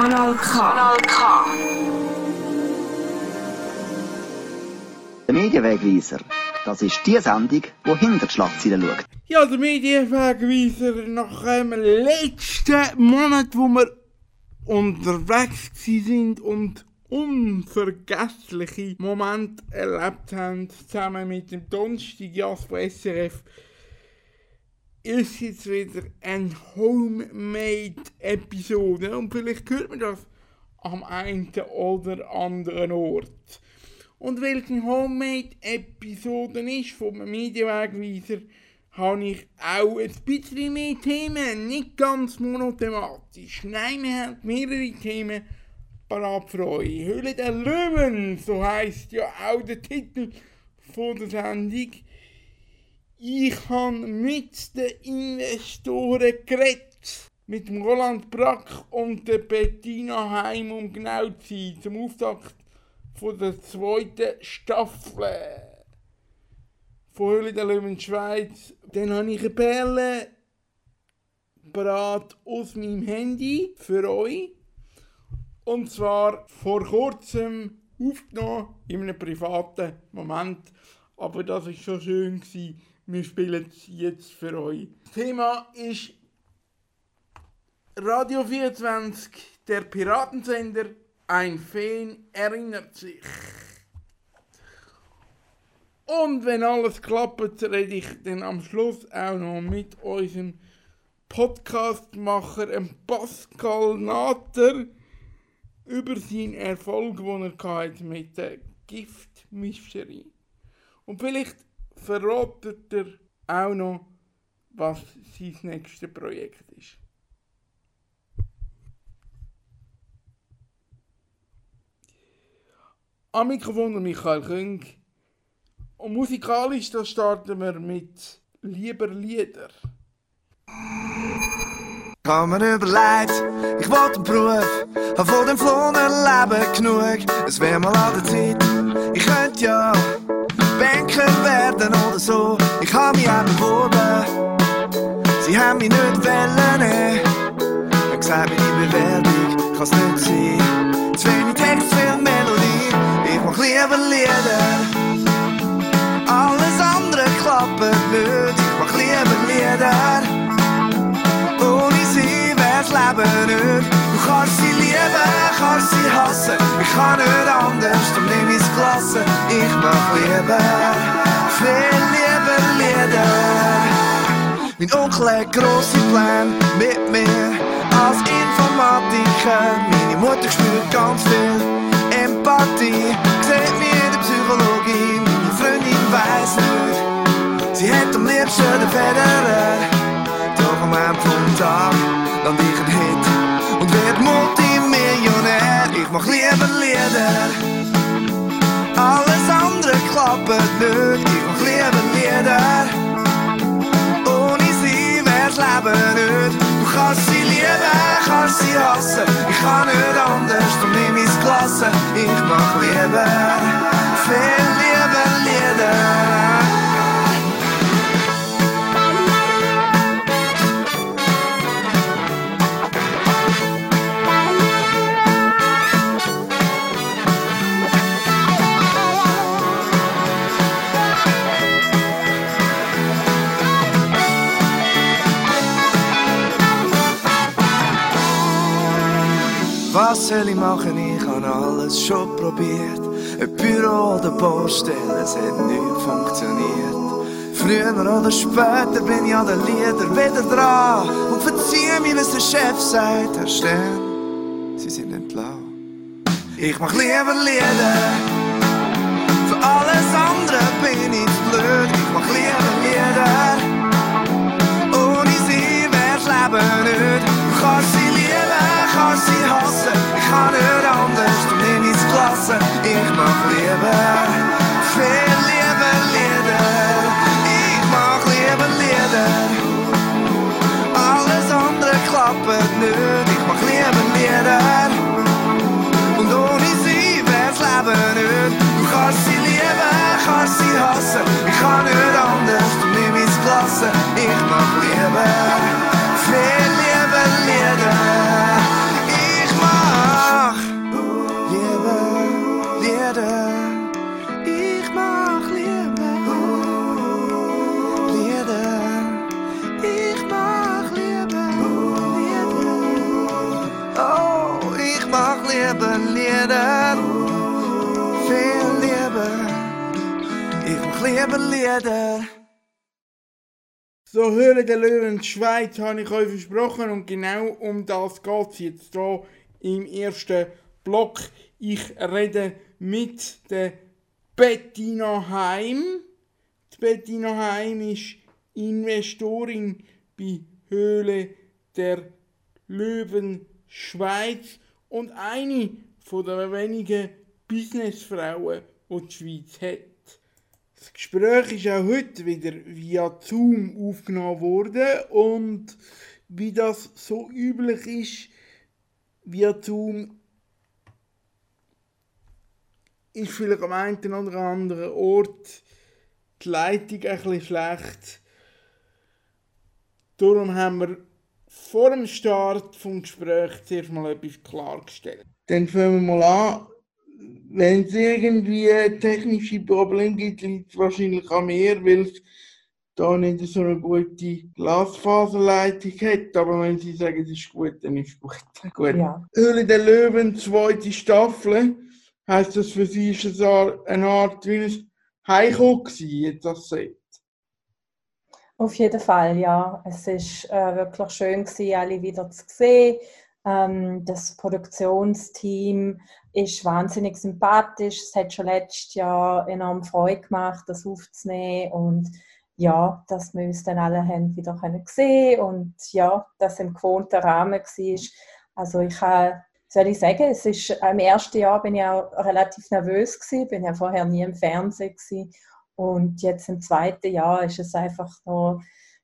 Kanal K. Kanal K. Der Medienwegweiser, das ist die Sendung, die hinter die Schlagzeilen schaut. Ja, der Medienwegweiser nach dem letzten Monat, wo wir unterwegs sind und unvergessliche Momente erlebt haben, zusammen mit dem Donnerstag Jas von SRF, ist jetzt wieder eine Homemade-Episode und vielleicht hört man das am einen oder anderen Ort. Und weil es eine Homemade-Episode ist vom Medienwegweiser, habe ich auch ein bisschen mehr Themen, nicht ganz monothematisch. Nein, wir haben mehrere Themen parat für euch. Höhle der Löwen, so heißt ja auch der Titel von der Sendung. Ich habe mit den Investoren geredet. Mit dem Roland Brack und der Bettina Heim, um genau zu sein, zum Auftakt von der zweiten Staffel von Höhle der Löwen Schweiz. Dann habe ich eine Perle aus meinem Handy für euch. Und zwar vor kurzem aufgenommen, in einem privaten Moment. Aber das war schon schön. Gewesen. Wir spielen es jetzt für euch. Das Thema ist Radio 24, der Piratensender. Ein Fan erinnert sich. Und wenn alles klappt, rede ich dann am Schluss auch noch mit unserem Podcastmacher Pascal Natter über seinen Erfolg, den er mit der Giftmischerei. Und vielleicht verratet er auch noch, was sein nächstes Projekt ist. Am Mikrofon der Michael Küng. Und musikalisch, da starten wir mit Lieber Lieder. Ich hab mir überlegt, ich wollte einen Beruf, hab von dem flohen Leben genug. Es wär mal an der Zeit, ich könnte ja Banker werden oder so. Ich hab mich auch beworben, sie haben mich nicht nehmen. Hab gesagt, meine Bewerbung kann's nicht sein. Zu wenig Text, viel Melodie, ich mach lieber Lieder. Alles andere klappt nicht, ich mach lieber Lieder. Ohne sie wär's Leben nicht. Du kannst sie lieben, kannst sie hassen. Ich kann nicht anders, darum nimm ich's gelassen. Ich mach lieber, viel lieber Lieder. Mein Onkel hat grosse Pläne mit mir als Informatiker. Meine Mutter spürt ganz viel Empathie, sieht mir in der Psychologie. Meine Freundin weiss nicht, sie hat am liebsten den Federer. Doch am Ende vom Tag land ich ein Hit und werd Multimillionär. Ich mach lieber Lieder, alles andere klappt nicht. Ich mach lieber Lieder, ohne sie wär's Leben nicht. Du kannst sie lieben, kannst sie hassen, ich kann nicht anders, darum nimm ich's gelassen. Ich mach lieber, viel lieber Lieder. Ich machen? Ich habe alles schon probiert. Ein Büro oder Baustelle, es hat nicht funktioniert. Früher oder später bin ich an den Liedern wieder dran und verzieh mir, was der Chef sagt. Herr Stern, Sie sind entlassen. Ich mach lieber Lieder. Für alles andere bin ich blöd. Ich mach lieber Lieder. Ohne sie wär's Leben nicht. Du kannst sie Ich mach lieber, viel lieber lieber Lieder. So, Höhle der Löwen Schweiz habe ich euch versprochen und genau um das geht es jetzt hier im ersten Block. Ich rede mit der Bettina Heim. Die Bettina Heim ist Investorin bei Höhle der Löwen Schweiz und eine von der wenigen Businessfrauen, die die Schweiz hat. Das Gespräch ist auch heute wieder via Zoom aufgenommen worden und wie das so üblich ist, via Zoom ist vielleicht am einen oder anderen Ort die Leitung bisschen schlecht. Darum haben wir vor dem Start des Gesprächs zuerst mal etwas klargestellt. Dann fangen wir mal an. Wenn es irgendwie technische Probleme gibt, liegt es wahrscheinlich an mir, weil es da nicht so eine gute Glasfaserleitung hat. Aber wenn Sie sagen, es ist gut, dann ist es gut. gut. Ja. Höhle der Löwen, zweite Staffel. Heißt das für Sie ist es eine Art wie ein gewesen, jetzt das seht? Auf jeden Fall, ja. Es ist äh, wirklich schön gewesen, alle wieder zu sehen. Ähm, das Produktionsteam ist wahnsinnig sympathisch. Es hat schon letztes Jahr enorm Freude gemacht, das aufzunehmen und ja, dass wir uns dann alle haben wieder können sehen und ja, dass im gewohnten Rahmen war. Also ich habe soll ich sagen, es ist, im ersten Jahr bin ich auch relativ nervös gewesen, bin ja vorher nie im Fernsehen gewesen. und jetzt im zweiten Jahr ist es einfach noch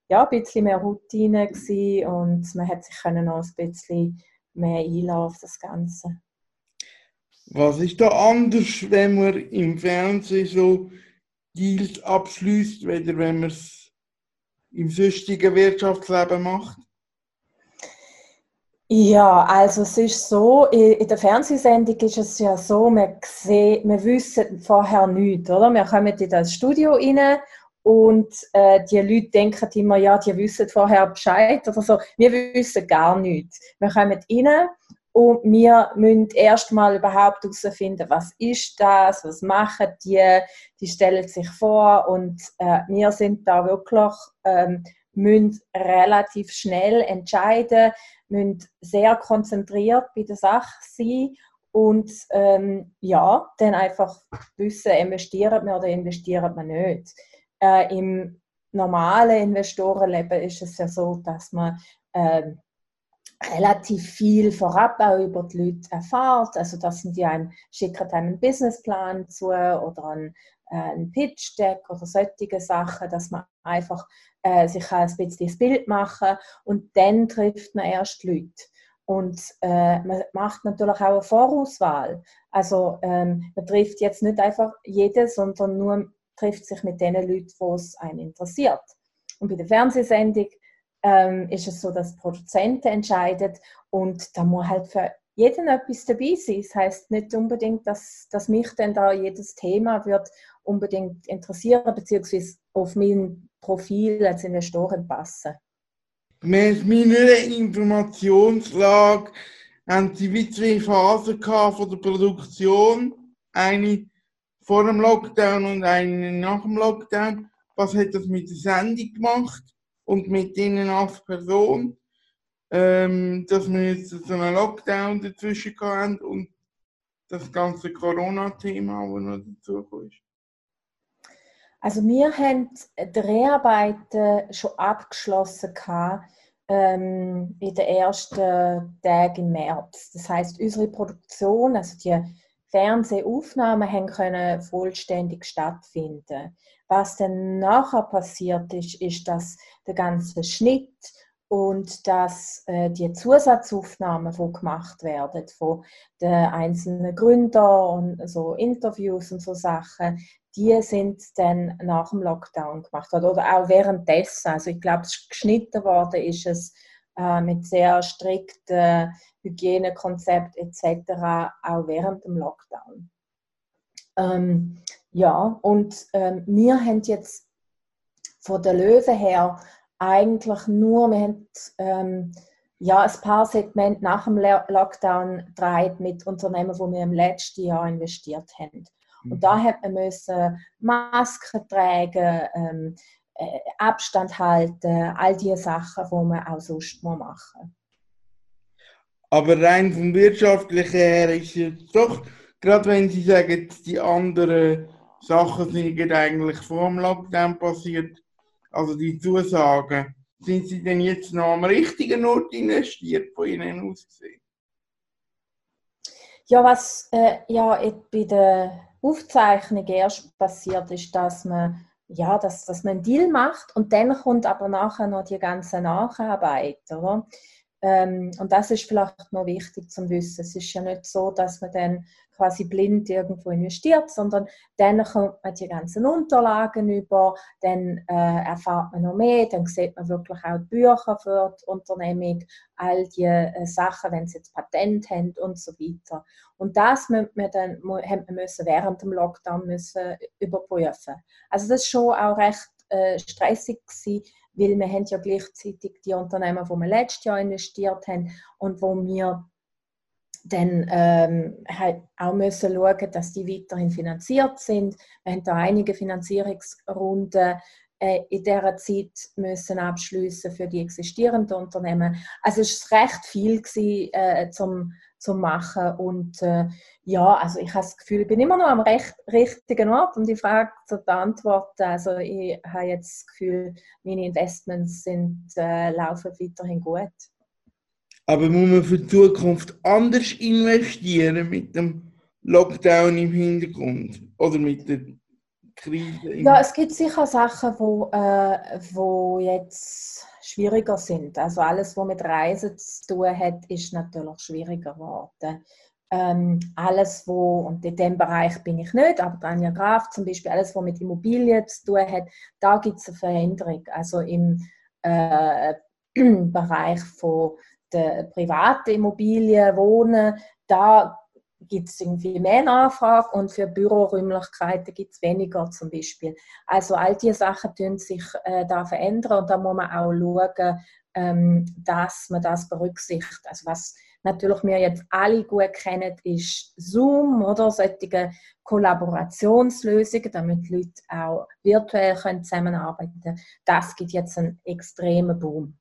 ja, ein bisschen mehr Routine gewesen und man hat sich können noch ein bisschen mehr einlassen auf das Ganze. Was ist da anders, wenn man im Fernsehen so Deals abschließt, weder wenn man es im sonstigen Wirtschaftsleben macht? Ja, also es ist so, in der Fernsehsendung ist es ja so, wir, sehen, wir wissen vorher nichts, oder? Wir kommen in das Studio rein und äh, die Leute denken immer, ja, die wissen vorher Bescheid oder so. Wir wissen gar nichts. Wir kommen rein und wir müssen erstmal überhaupt herausfinden, was ist das, was machen die, die stellen sich vor und äh, wir sind da wirklich, ähm, müssen relativ schnell entscheiden, müssen sehr konzentriert bei der Sache sein und ähm, ja, dann einfach wissen, investieren wir oder investieren wir nicht. Äh, Im normalen Investorenleben ist es ja so, dass man äh, relativ viel vorab auch über die Leute erfahrt. Also das sind die einem, schicken einen Businessplan zu oder einen, äh, ein Pitch-Deck oder solche Sachen, dass man einfach äh, sich ein bisschen das Bild machen und dann trifft man erst Leute. Und äh, man macht natürlich auch eine Vorauswahl. Also ähm, man trifft jetzt nicht einfach jeden, sondern nur trifft sich mit den Leuten, wo es einen interessiert. Und bei der Fernsehsendung ähm, ist es so, dass Produzenten entscheiden und da muss halt für jeden etwas dabei sein. Das heißt nicht unbedingt, dass, dass mich dann da jedes Thema wird unbedingt interessieren beziehungsweise auf mein Profil als Investoren passen. Gemäß meiner Informationslage haben Sie zwei Phasen von der Produktion. Eine vor dem Lockdown und eine nach dem Lockdown. Was hat das mit der Sendung gemacht und mit Ihnen als Person? Ähm, dass wir jetzt so einen Lockdown dazwischen haben und das ganze Corona-Thema, das noch dazu kommt. Also wir haben die Dreharbeiten schon abgeschlossen ähm, in den ersten Tagen im März. Das heißt, unsere Produktion, also die Fernsehaufnahmen, haben können vollständig stattfinden. Was dann nachher passiert ist, ist, dass der ganze Schnitt und dass äh, die Zusatzaufnahmen, die gemacht werden von den einzelnen Gründern und so Interviews und so Sachen, die sind dann nach dem Lockdown gemacht worden oder auch währenddessen. Also ich glaube, geschnitten worden ist es äh, mit sehr strikten Hygienekonzept etc. auch während dem Lockdown. Ähm, ja, und ähm, wir haben jetzt von der Löwe her eigentlich nur, wir haben ähm, ja, ein paar Segmente nach dem Lockdown gedreht mit Unternehmen, wo wir im letzten Jahr investiert haben. Und da hat man müssen Masken tragen, ähm, äh, Abstand halten, all diese Sachen, die man auch sonst machen. Aber rein vom Wirtschaftlichen her ist es doch, gerade wenn Sie sagen, die anderen Sachen sind eigentlich vor dem Lockdown passiert, also die Zusagen, sind Sie denn jetzt noch am richtigen Ort investiert von Ihnen aus gesehen? Ja, was äh, ja bei der Aufzeichnung erst passiert ist, dass man ja, dass, dass man einen Deal macht und dann kommt aber nachher noch die ganze Nacharbeit, oder? Ähm, und das ist vielleicht noch wichtig zu wissen. Es ist ja nicht so, dass man dann quasi blind irgendwo investiert, sondern dann kommt man die ganzen Unterlagen über, dann äh, erfahrt man noch mehr, dann sieht man wirklich auch die Bücher für die Unternehmung, all die äh, Sachen, wenn sie jetzt Patent haben und so weiter. Und das müssen wir dann, müssen während dem Lockdown müssen überprüfen. Also das ist schon auch recht äh, stressig gewesen, weil wir haben ja gleichzeitig die Unternehmen, die wir letztes Jahr investiert haben und wo wir dann ähm, halt auch müssen schauen, dass die weiterhin finanziert sind. Wir haben da einige Finanzierungsrunden in dieser Zeit müssen abschließen für die existierenden Unternehmen. Also es war recht viel gewesen, äh, zum, zum machen und äh, ja, also ich habe das Gefühl, ich bin immer noch am recht, richtigen Ort, um die Frage zu beantworten. Also ich habe jetzt das Gefühl, meine Investments sind, äh, laufen weiterhin gut. Aber muss man für die Zukunft anders investieren mit dem Lockdown im Hintergrund oder mit der Krise? Ja, es gibt sicher Sachen, wo, äh, wo jetzt schwieriger sind. Also alles, was mit Reisen zu tun hat, ist natürlich schwieriger geworden. Ähm, alles, wo, und in dem Bereich bin ich nicht, aber Daniel Graf zum Beispiel, alles, was mit Immobilien zu tun hat, da gibt es eine Veränderung. Also im äh, Bereich von der privaten Immobilien, Wohnen, da gibt es irgendwie mehr Nachfrage und für Büroräumlichkeiten gibt es weniger zum Beispiel. Also all diese Sachen tun sich äh, da verändern und da muss man auch schauen, ähm, dass man das berücksichtigt. Also was natürlich wir jetzt alle gut kennen, ist Zoom oder solche Kollaborationslösungen, damit Leute auch virtuell können zusammenarbeiten können. Das gibt jetzt einen extremen Boom.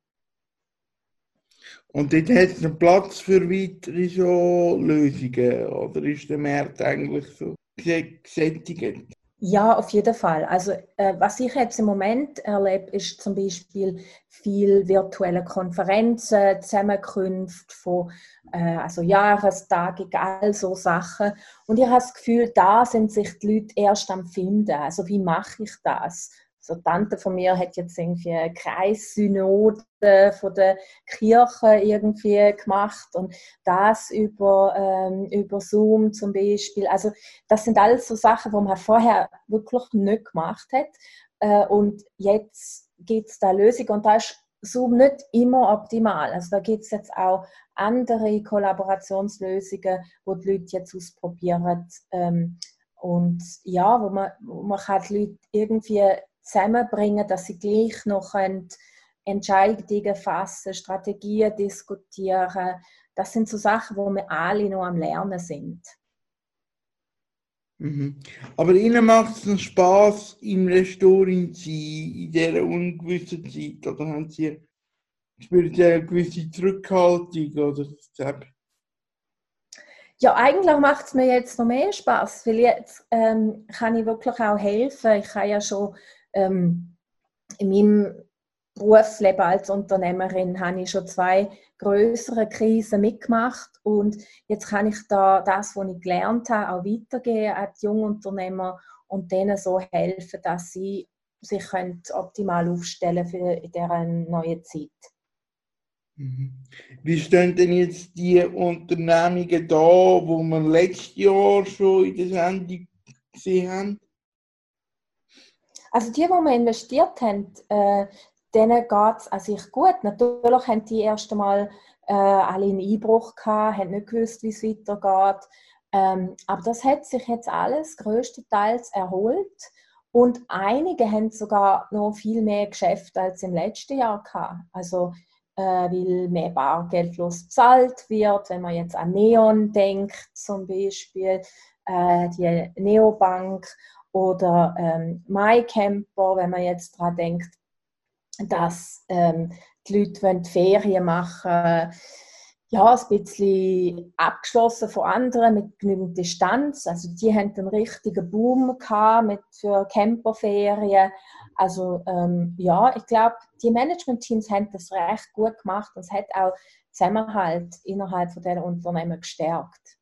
Und dort hat es Platz für weitere so Lösungen? Oder ist der Markt eigentlich so gesättigt? Ja, auf jeden Fall. Also äh, was ich jetzt im Moment erlebe, ist zum Beispiel viel virtuelle Konferenzen, Zusammenkünfte von äh, also Jahrestagungen, all so Sachen. Und ich habe das Gefühl, da sind sich die Leute erst am finden. Also wie mache ich das? So Tante von mir hat jetzt irgendwie eine Kreissynode von der Kirche irgendwie gemacht und das über, ähm, über Zoom zum Beispiel. Also das sind alles so Sachen, die man vorher wirklich nicht gemacht hat äh, und jetzt gibt es da Lösungen und da ist Zoom nicht immer optimal. Also da gibt es jetzt auch andere Kollaborationslösungen, wo die Leute jetzt ausprobieren. Ähm, und ja, wo man, wo man kann die Leute irgendwie zusammenbringen, dass sie gleich noch Entscheidungen fassen, Strategien diskutieren. Das sind so Sachen, wo wir alle noch am Lernen sind. Mhm. Aber Ihnen macht es noch Spaß, Investorin zu sein in dieser ungewissen Zeit? Oder haben Sie spürt Sie eine gewisse Zurückhaltung? Oder ja, eigentlich macht es mir jetzt noch mehr Spaß, weil jetzt ähm, kann ich wirklich auch helfen. Ich habe ja schon ähm, in meinem Berufsleben als Unternehmerin habe ich schon zwei größere Krisen mitgemacht und jetzt kann ich da das, was ich gelernt habe, auch weitergeben an die Jungunternehmer und denen so helfen, dass sie sich optimal aufstellen für in dieser neuen Zeit. Mhm. Wie stehen denn jetzt die Unternehmungen da, wo wir letztes Jahr schon in der Sendung gesehen haben? Also die, die wir investiert haben, äh, denen geht es an sich gut. Natürlich haben die erst einmal äh, alle einen Einbruch gehabt, haben nicht gewusst, wie es weitergeht. Ähm, aber das hat sich jetzt alles größtenteils erholt. Und einige haben sogar noch viel mehr Geschäfte als im letzten Jahr gehabt. Also äh, weil mehr Bargeldlos bezahlt wird, wenn man jetzt an Neon denkt zum Beispiel äh, die Neobank oder ähm, MyCamper, wenn man jetzt daran denkt, dass ähm, die Leute wollen Ferien machen ja, ein bisschen abgeschlossen von anderen mit genügend Distanz. Also die haben einen richtigen Boom gehabt mit für Camperferien. Also ähm, ja, ich glaube, die Management-Teams haben das recht gut gemacht und es hat auch Zusammenhalt innerhalb von dieser Unternehmen gestärkt.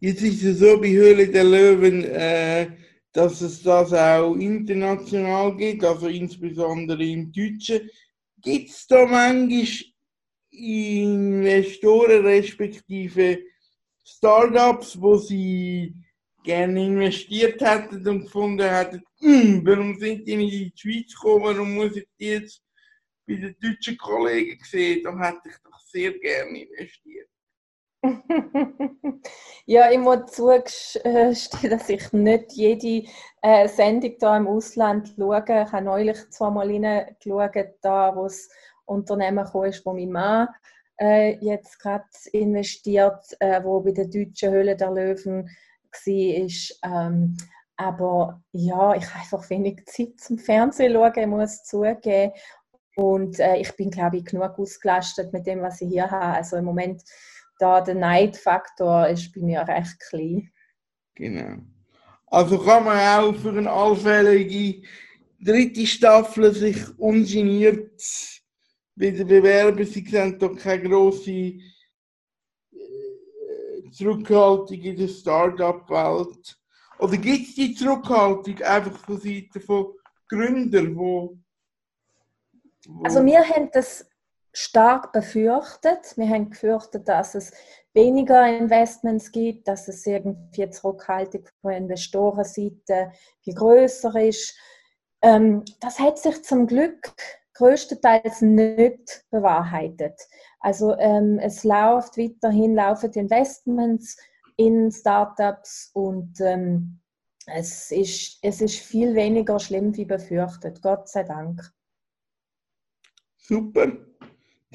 Jetzt ist es so bei Höhle der Löwen, äh, dass es das auch international gibt, also insbesondere im Deutschen. Gibt es da manchmal Investoren respektive Startups, wo sie gerne investiert hätten und gefunden hätten, hm, warum sind die nicht in die Schweiz gekommen, warum muss ich die jetzt bei den deutschen Kollegen sehen, da hätte ich doch sehr gerne investiert. ja, ich muss zugestehen, dass ich nicht jede äh, Sendung hier im Ausland schaue. Ich habe neulich zweimal reingeschaut, da wo es Unternehmen ist, wo mein Mann äh, jetzt gerade investiert, äh, wo bei der deutschen Höhle der Löwen war. Ähm, aber ja, ich habe einfach wenig Zeit zum Fernsehen schauen, ich muss zugeben. Und äh, ich bin, glaube ich, genug ausgelastet mit dem, was ich hier habe. Also im Moment, da der Neidfaktor ist bei mir recht klein. Genau. Also kann man auch für eine allfällige dritte Staffel sich ungeniert wieder bewerben. Sie sehen doch keine grosse äh, Zurückhaltung in der Start-up-Welt. Oder gibt es die Zurückhaltung einfach von Seiten von Gründern, wo, wo Also wir haben das stark befürchtet. Wir haben gefürchtet, dass es weniger Investments gibt, dass es irgendwie Zurückhaltung von Investorenseite viel größer ist. Ähm, das hat sich zum Glück größtenteils nicht bewahrheitet. Also ähm, es läuft weiterhin, laufen Investments in Startups und ähm, es, ist, es ist viel weniger schlimm wie befürchtet, Gott sei Dank. Super,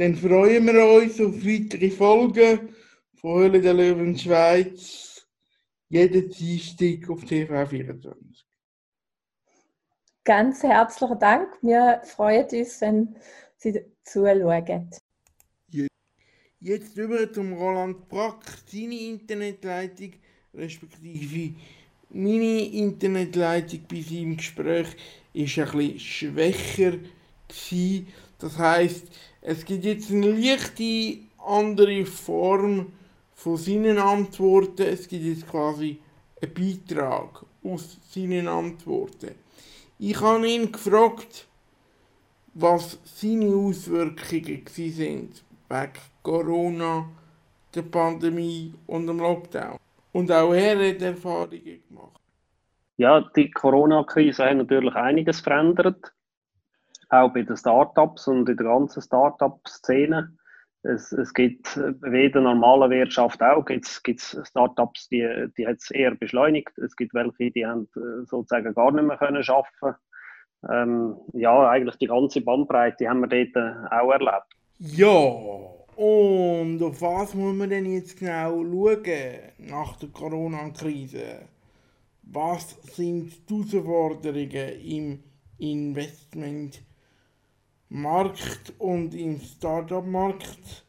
dann freuen wir uns auf weitere Folgen von Höhle der Löwen Schweiz, jeden Dienstag auf TV24. Ganz herzlichen Dank. Wir freuen uns, wenn Sie zuschauen. Jetzt über zum Roland Brack, seine Internetleitung, respektive meine Internetleitung bei seinem Gespräch ist ein bisschen schwächer gewesen. Das heißt, es gibt jetzt eine leichte andere Form von seinen Antworten. Es gibt jetzt quasi einen Beitrag aus seinen Antworten. Ich habe ihn gefragt, was seine Auswirkungen sind wegen Corona, der Pandemie und dem Lockdown. Und auch er hat Erfahrungen gemacht. Ja, die Corona-Krise hat natürlich einiges verändert. Auch bei den Startups und in der ganzen Startup-Szene. Es, es gibt wie in der normalen Wirtschaft auch gibt's, gibt's Startups, die, die hat es eher beschleunigt. Es gibt welche, die haben äh, sozusagen gar nicht mehr können arbeiten. Ähm, ja, eigentlich die ganze Bandbreite haben wir dort äh, auch erlebt. Ja, und auf was muss man denn jetzt genau schauen nach der Corona-Krise? Was sind die Herausforderungen im Investment? Markt und im Startup-Markt?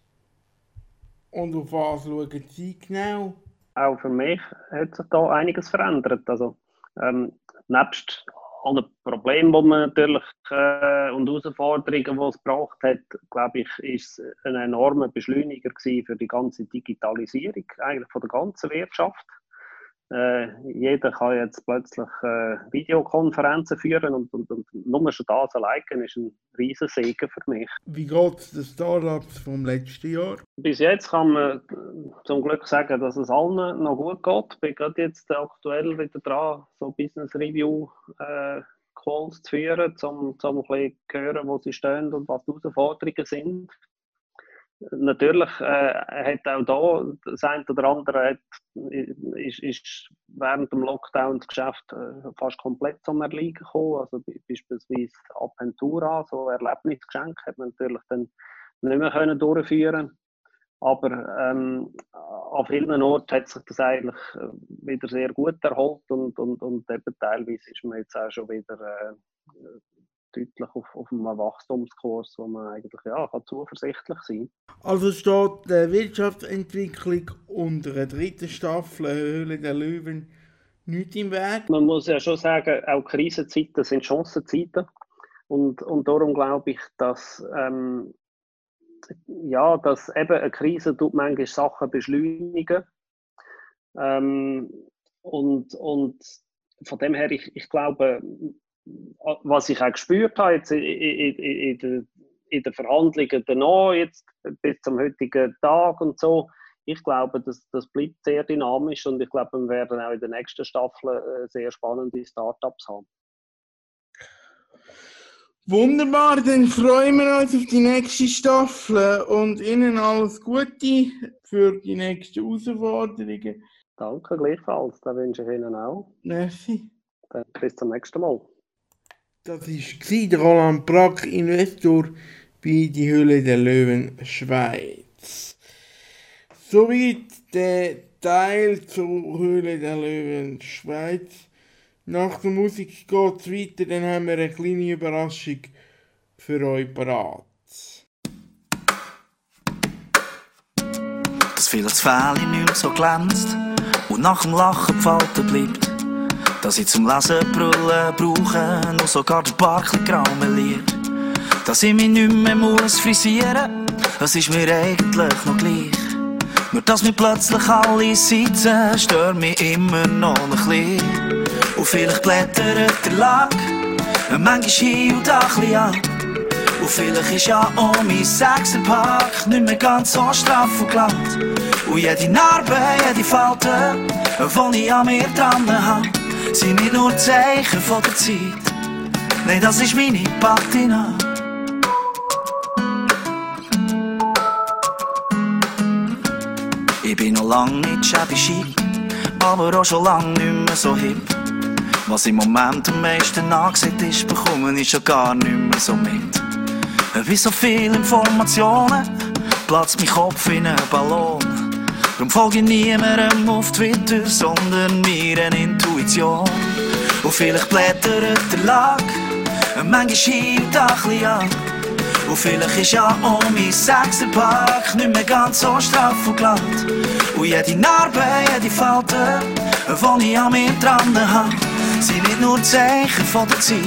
Und auf was schauen Sie genau? Auch für mich hat sich da einiges verändert. Also, ähm, nebst allen Problemen, die man natürlich äh, und Herausforderungen, die es gebracht hat, glaube ich, ist ein enormer Beschleuniger für die ganze Digitalisierung eigentlich von der ganzen Wirtschaft. Äh, jeder kann jetzt plötzlich äh, Videokonferenzen führen und, und, und nur schon das allein ist ein riesen Segen für mich. Wie geht es den Startups vom letzten Jahr? Bis jetzt kann man zum Glück sagen, dass es allen noch gut geht. Ich bin gerade jetzt aktuell wieder dran, so Business Review äh, Calls zu führen, um, um ein bisschen zu hören, wo sie stehen und was die Herausforderungen sind natürlich äh, hat auch da das eine oder andere hat, ist, ist während dem Lockdown das Geschäft äh, fast komplett zum Erliegen gekommen. Also beispielsweise Aventura, so Erlebnisgeschenke, hat man natürlich dann nicht mehr können durchführen Aber ähm, an vielen Orten hat sich das eigentlich äh, wieder sehr gut erholt und, und, und eben teilweise ist man jetzt auch schon wieder äh, deutlich auf, auf einem Wachstumskurs, wo man eigentlich ja, kann zuversichtlich sein Also steht die Wirtschaftsentwicklung unter der dritten Staffel Höhle der Löwen nicht im Weg. Man muss ja schon sagen, auch Krisenzeiten sind Chancenzeiten. Und, und darum glaube ich, dass, ähm, ja, dass eben eine Krise tut manchmal Sachen beschleunigen. Ähm, und, und von dem her, ich, ich glaube, was ich auch gespürt habe jetzt in, in, in, in, den Verhandlungen danach, jetzt bis zum heutigen Tag und so, ich glaube, das, das bleibt sehr dynamisch und ich glaube, wir werden auch in der nächsten Staffel äh, sehr spannende Startups haben. Wunderbar, dann freuen wir uns auf die nächste Staffel und Ihnen alles Gute für die nächsten Herausforderungen. Danke, gleichfalls. Das wünsche ich Ihnen auch. Merci. Dann bis zum nächsten Mal. Das war der Roland Brack, Investor bei die Höhle der Löwen Schweiz. Soweit der Teil zur Höhle der Löwen Schweiz. Nach der Musik geht es weiter, dann haben wir eine kleine Überraschung für euch parat. Dass vielleicht das Fähli nicht mehr so glänzt und nach dem Lachen gefalten bleibt. Dass ich zum Lesen brüllen brauche, nur sogar der Barkli grau meliert. Dass ich mich nicht mehr muss frisieren, das ist mir eigentlich noch gleich. Nur dass mir plötzlich alle Seiten stört mich immer noch ein bisschen. Und vielleicht blättert der Lack, manchmal hier und da ein ab. Und vielleicht ist ja auch mein Sechserpack nicht mehr ganz so straff und glatt. Und jede Narbe, jede Falte, die ich an mir dran habe, sind nicht nur Zeichen von der Zeit. Nein, das ist meine Patina. Ich bin noch lang nicht shabby aber auch schon lang nicht mehr so hip. Was im Moment am meisten angesagt ist, bekomme ich schon gar nicht mehr so mit. Wie so viele Informationen platzt mein Kopf in einen Ballon. Darum folge ich niemandem auf Twitter, sondern mir eine Intuition. Und vielleicht blättert der Lack, manchmal hielt ein bisschen an. Und vielleicht ist ja auch mein Sechserpack nicht mehr ganz so straff und glatt. Und jede Narbe, jede Falte, die ich an mir dran habe, sind nicht nur Zeichen von der Zeit.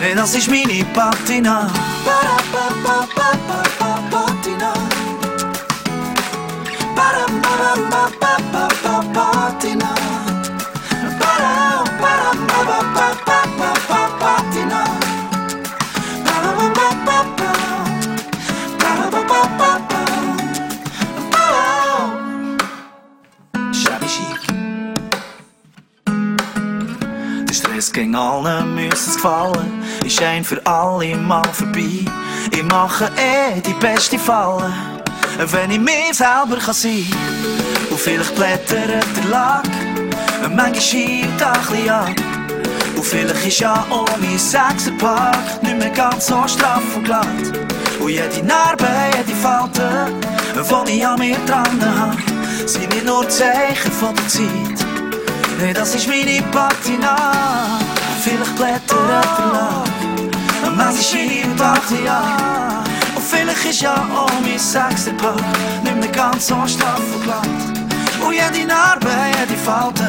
Nee, das ist meine Patina. Patina. Patina. Patina. Shabby chic. Der Stress ging allen müssen es gefallen, ist ein für alle Mal vorbei. Ich mache eh die beste Falle, wenn ich mir selber kann sein. Und vielleicht blättert der Lack, manchmal schielt ein bisschen ab. Und vielleicht ist ja auch mein Sechserpack nicht mehr ganz so straff und glatt. Und jede Narbe, jede Falte, die ich an mir dran habe, sind nicht nur Zeichen von der Zeit. Nee, das ist meine Patina. Vielleicht blättert der Lack, manchmal schielt ein bisschen ab. Vielleicht ist ja auch mein Sechserpack nicht mehr ganz so straff und glatt. Und jede Narbe, jede Falte,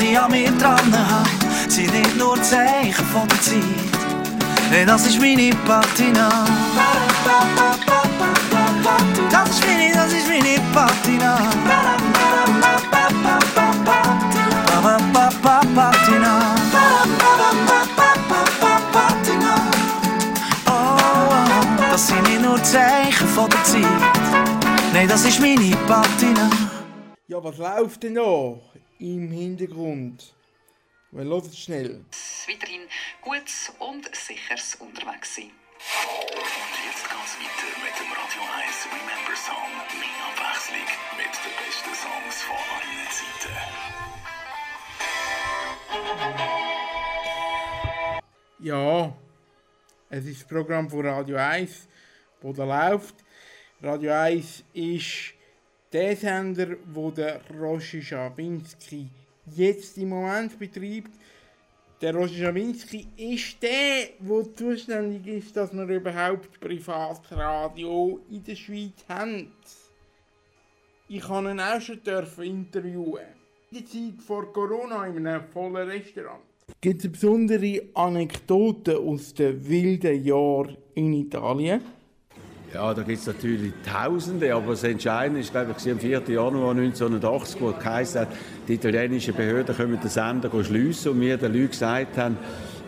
die ich an mir dran habe, sind nicht nur Zeichen von der Zeit. Nee, das ist meine Patina. Das ist meine, das ist meine. Patina. Nee, das ist meine Patina. Ja, was läuft denn da im Hintergrund? Well, hört schnell. Weiterhin gutes und sicheres unterwegs sein. Und jetzt geht's weiter mit dem Radio 1 Remember Song. Mehr Abwechslung mit den besten Songs von allen Zeiten. Ja, es ist das Programm von Radio 1, wo da läuft. Radio 1 ist der Sender, wo der Roger Schawinski jetzt im Moment betreibt. Der Roger Schawinski ist der, der zuständig ist, dass wir überhaupt Privatradio in der Schweiz haben. Ich habe ihn auch schon interviewen. In der Zeit vor Corona in einem vollen Restaurant. Gibt es besondere Anekdoten aus den wilden Jahren in Italien? Ja, da gibt es natürlich Tausende, aber das Entscheidende ist, glaube ich, am 4. Januar 1980, wo es hat, die italienischen Behörden können den Sender schliessen und wir den Leuten gesagt haben,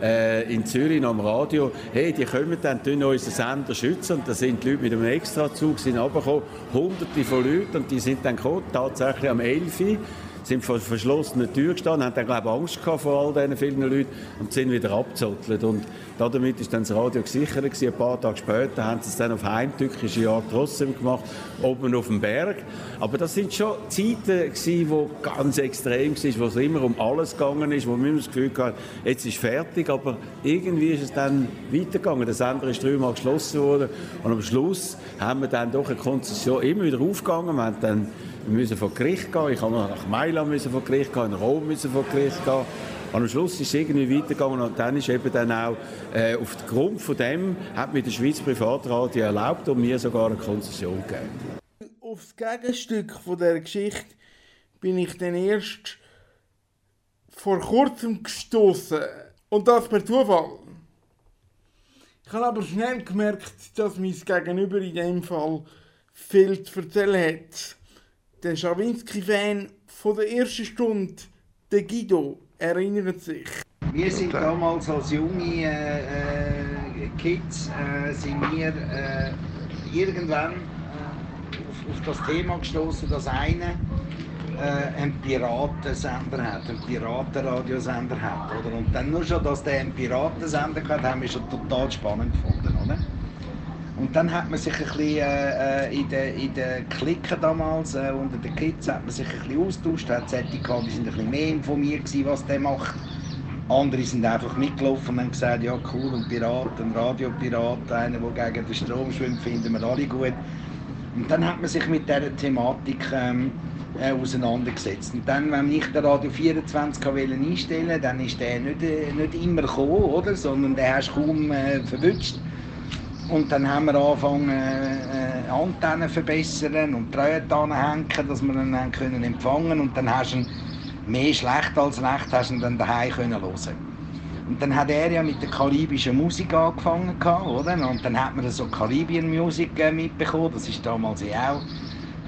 äh, in Zürich am Radio, hey, die kommen dann, tun unseren Sender schützen und da sind die Leute mit einem Extrazug sind runtergekommen, hunderte von Leuten und die sind dann gekommen, tatsächlich am 11 Uhr, sind vor verschlossenen Tür gestanden, haben dann, glaube ich, Angst gehabt vor all diesen vielen Leuten und sind wieder abgezottelt. Und damit ist dann das Radio gesichert gewesen. Ein paar Tage später haben sie es dann auf heimtückische Art trotzdem gemacht, oben auf dem Berg. Aber das sind schon Zeiten gewesen, wo ganz extrem waren, wo es immer um alles gegangen ist, wo wir immer das Gefühl hatten, jetzt ist fertig, aber irgendwie ist es dann weitergegangen. Der Sender ist dreimal geschlossen worden und am Schluss haben wir dann doch eine Konzession immer wieder aufgegangen. Wir haben dann wir müssen vor Gericht gehen. Ich habe nach Mailand müssen vor Gericht gehen, in Rom müssen vor Gericht gehen. Und am Schluss ist es irgendwie weitergegangen und dann ist eben dann auch äh, aufgrund von dem hat mir der Schweiz Privatradio erlaubt und mir sogar eine Konzession gegeben. Aufs Gegenstück von der Geschichte bin ich dann erst vor kurzem gestoßen und das per Zufall. Ich habe aber schnell gemerkt, dass mein Gegenüber in dem Fall viel zu erzählen hat. Der Schawinski-Fan von der ersten Stunde, der Guido, erinnert sich. Wir sind damals als junge äh, äh, Kids äh, sind wir äh, irgendwann äh, auf, auf, das Thema gestoßen, dass einer äh, einen Piratensender hat, einen Piratenradiosender hat. Oder? Und dann nur schon, dass der einen Piratensender hat, haben wir schon total spannend gefunden. Oder? Und dann hat man sich ein bisschen äh, in den in de Klicken damals, äh, unter den Kids, hat man sich ein bisschen austauscht. Hat solche gehabt, die sind ein bisschen mehr informiert gewesen, was der macht. Andere sind einfach mitgelaufen und haben gesagt, ja cool, ein Pirat, ein Radiopirat, einer, der gegen den Strom schwimmt, finden wir alle gut. Und dann hat man sich mit dieser Thematik ähm, äh, auseinandergesetzt. Und dann, wenn ich den Radio 24 einstellen wollte, dann ist der nicht, äh, nicht immer gekommen, oder? sondern den hast kaum äh, verwünscht. Und dann haben wir angefangen, äh, Antennen verbessern und Drähte anhängen, dass wir ihn können empfangen Und dann hast du ihn mehr schlecht als recht hast ihn dann daheim können hören. Und dann hat er ja mit der karibischen Musik angefangen, oder? Und dann hat man so Caribbean Music äh, mitbekommen. Das ist damals ja auch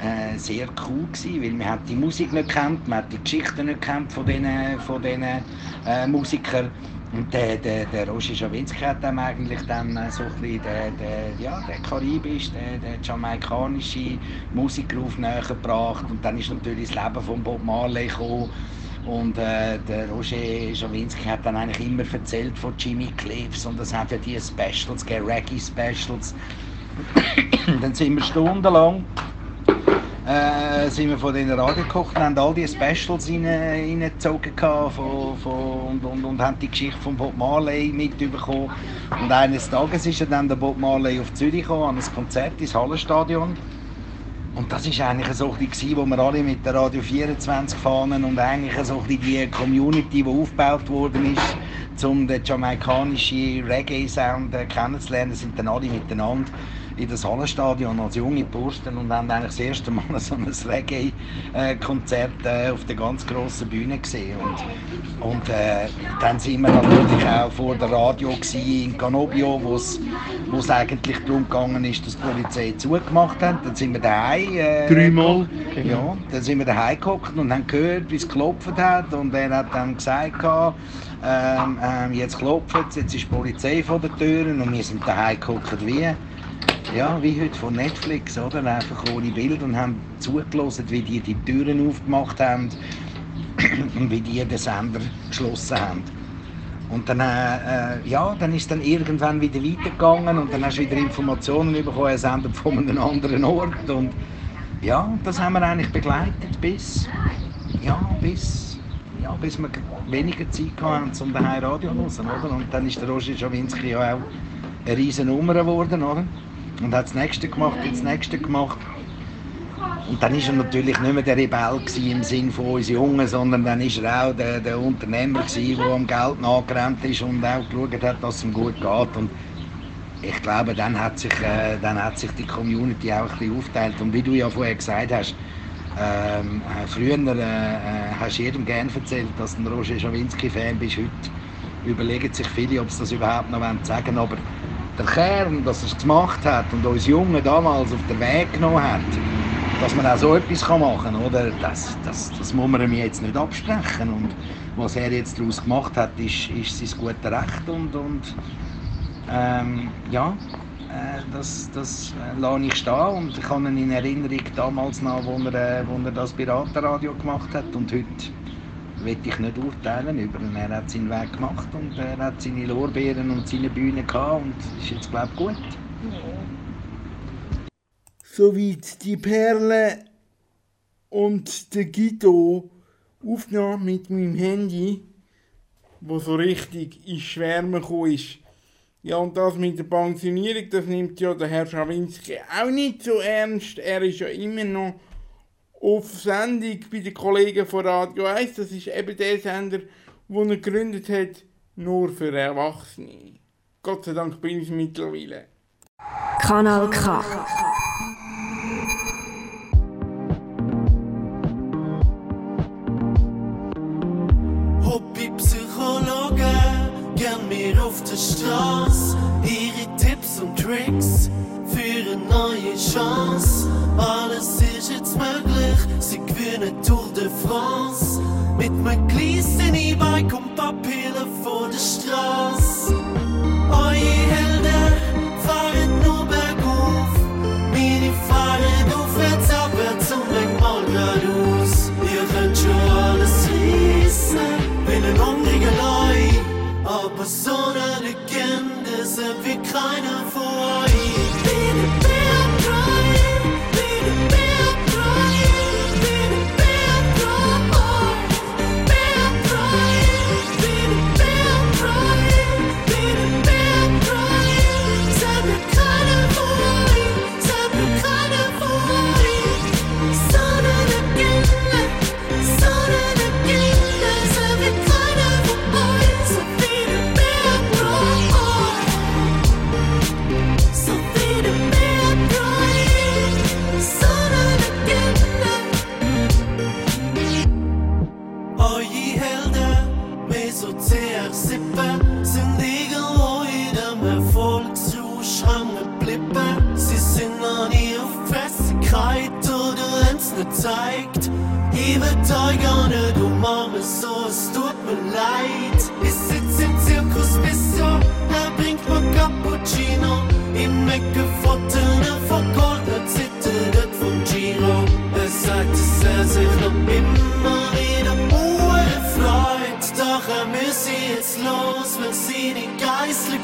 äh, sehr cool gewesen, weil man hat die Musik nicht kennt, man hat die Geschichten nicht kennt von diesen, von äh, Musikern. Und der, der, der Roger Schawinski hat dann eigentlich dann so ein bisschen der, der, ja, der karibisch, der, der jamaikanische Musikruf näher gebracht. Und dann ist natürlich das Leben von Bob Marley gekommen. Und äh, der Roger Schawinski hat dann eigentlich immer erzählt von Jimmy Cliffs und das hat ja die Specials, Reggae-Specials. dann sind wir stundenlang äh, sind wir von den Radio gekocht und haben all die Specials reingezogen von, von, und, und, und haben die Geschichte von Bob Marley mitbekommen. Und eines Tages ist dann der Bob Marley auf Zürich gekommen, an ein Konzert ins Hallenstadion. Und das war eigentlich so bisschen, wo wir alle mit der Radio 24 fahren und eigentlich so die Community, die aufgebaut worden ist, um den jamaikanischen Reggae-Sound kennenzulernen, sind dann alle miteinander in das Hallenstadion als junge Bursten und haben eigentlich das erste Mal so ein Reggae-Konzert äh, auf der ganz grossen Bühne gesehen. Und, und äh, dann sind wir natürlich auch vor der Radio in Canobio, wo es eigentlich darum gegangen ist, dass die Polizei zugemacht hat. Dann sind wir daheim. Äh, Dreimal. Ja, dann sind wir daheim geguckt und haben gehört, wie es geklopft hat. Und er hat dann gesagt, ähm, ähm, jetzt klopft es, jetzt ist die Polizei vor den Türen und wir sind daheim geguckt, wie ja, wie heute von Netflix, oder? Einfach ohne Bild und haben zugelassen, wie die die Türen aufgemacht haben und wie die den Sender geschlossen haben. Und dann, äh, äh, ja, dann ist dann irgendwann wieder weitergegangen und dann hast du wieder Informationen bekommen, er sendet von einem anderen Ort und ja, das haben wir eigentlich begleitet bis, ja, bis, ja, bis wir weniger Zeit hatten, um daheim Radio zu hören, oder? Und dann ist der Roger Schawinski ja auch eine riesen Nummer geworden, oder? Und hat das nächste gemacht, hat das nächste gemacht. Und dann ist er natürlich nicht mehr der Rebell im Sinn von uns Jungen, sondern dann ist er auch der, der Unternehmer der am Geld nachgerannt ist und auch geschaut hat, dass es ihm gut geht. Und ich glaube, dann hat sich, äh, dann hat sich die Community auch ein bisschen aufteilt. Und wie du ja vorher gesagt hast, ähm, äh, früher äh, äh, hast du jedem gerne erzählt, dass du ein Roger Schawinski-Fan bist. Heute überlegen sich viele, ob sie das überhaupt noch sagen wollen. Aber der Kern, dass er es gemacht hat und uns Jungen damals auf den Weg genommen hat, dass man auch so etwas machen kann, oder? Das, das, das muss man ihm jetzt nicht absprechen. Und was er jetzt daraus gemacht hat, ist, ist sein gutes Recht. Und, und ähm, ja, äh, das, das äh, lasse ich stehen. Und ich habe ihn in Erinnerung damals noch, wo er, äh, wo er das Piratenradio gemacht hat. Und heute will ich nicht urteilen über ihn. Er hat seinen Weg gemacht und er hat seine Lorbeeren und seine Bühne gehabt und ist jetzt, glaube ich, gut. Soweit die Perle und der Guido aufgenommen mit meinem Handy, wo so richtig in Schwärme gekommen ist. Ja, und das mit der Pensionierung, das nimmt ja der Herr Schawinski auch nicht so ernst. Er ist ja immer noch auf Sendung bei den Kollegen von Radio 1. Das ist eben der Sender, den er gegründet hat, nur für Erwachsene. Gott sei Dank bin ich mittlerweile. Kanal K. Hobbypsychologen gern mehr auf der Straße. Ihre Tipps und Tricks für eine neue Chance. Alles ist jetzt möglich, sie gewinnen Tour de France. Mit einem kleinen E-Bike und Papieren vor der Straße.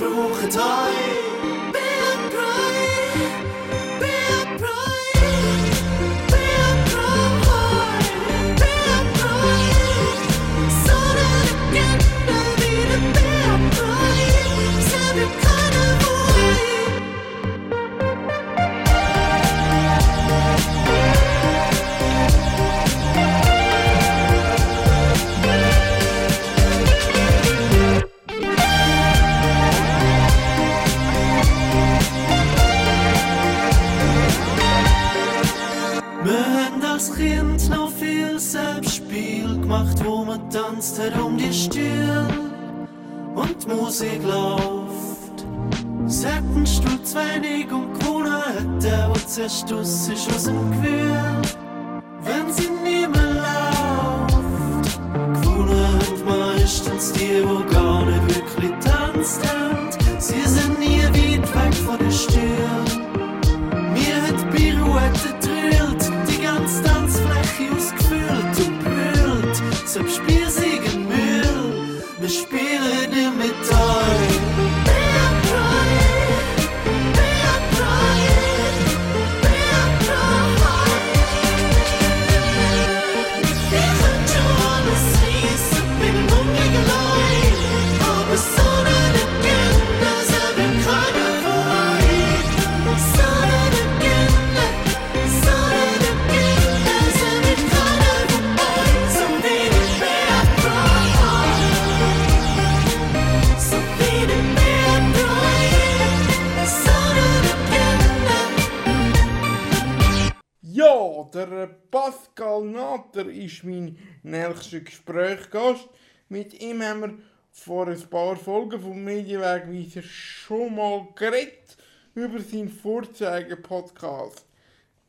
Spruch teuer. Musik läuft. Es hat ein Stuhl zu wenig und gewonnen hat der, zuerst aus ist aus dem Gewühl. Mein nächster Gesprächsgast. Mit ihm haben wir vor ein paar Folgen vom Medienwegweiser schon mal geredet über seinen Vorzeigen-Podcast.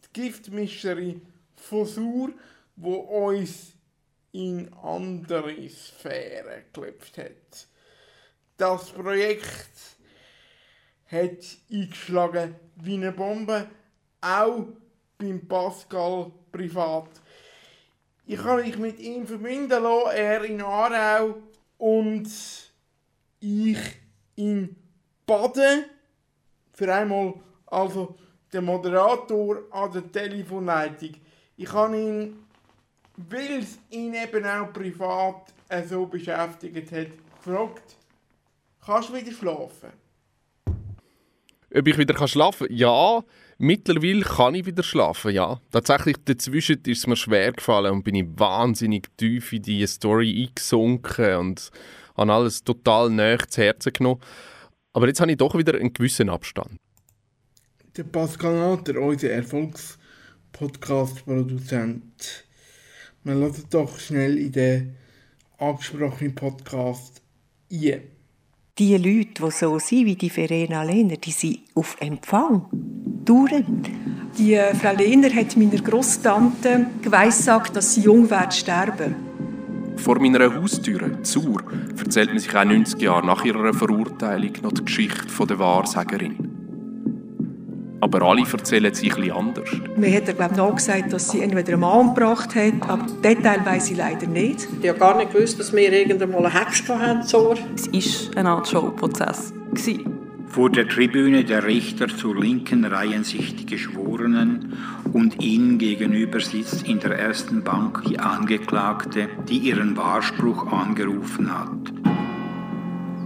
Die Giftmischerin von Sur, wo uns in andere Sphären geklopft hat. Das Projekt hat eingeschlagen wie eine Bombe, auch beim Pascal privat. Ich kann mich mit ihm verbinden lassen, er in Aarau und ich in Baden. Für einmal also der Moderator an der Telefonleitung. Ich habe ihn, weil es ihn eben auch privat äh, so beschäftigt hat, gefragt, kannst du wieder schlafen? Ob ich wieder schlafen kann? Ja, mittlerweile kann ich wieder schlafen, ja. Tatsächlich dazwischen ist es mir schwer gefallen und bin ich wahnsinnig tief in diese Story eingesunken und habe alles total näher zu Herzen genommen. Aber jetzt habe ich doch wieder einen gewissen Abstand. Der Pascal Natter, unser Erfolgspodcast-Produzent. Wir lassen doch schnell in den angesprochenen Podcast ein. Die Leute, die so sind wie die Verena Lehner, die sind auf Empfang. Dauernd. Die äh, Frau Lehner hat meiner Großtante geweissagt, dass sie jung wird sterben. Vor meiner Haustüre, Zur, erzählt man sich auch 90 Jahre nach ihrer Verurteilung noch die Geschichte der Wahrsagerin. Aber alle erzählen sich etwas anders. Mir hat er glaube nachgesagt, dass sie entweder einen Mann umgebracht hat, aber Detail weiß ich leider nicht. Ich habe gar nicht gewusst, dass wir irgendwann mal einen Hex hatten. So. Es war eine Art Showprozess. Vor der Tribüne der Richter zur Linken reihen sich die Geschworenen und ihnen gegenüber sitzt in der ersten Bank die Angeklagte, die ihren Wahrspruch angerufen hat.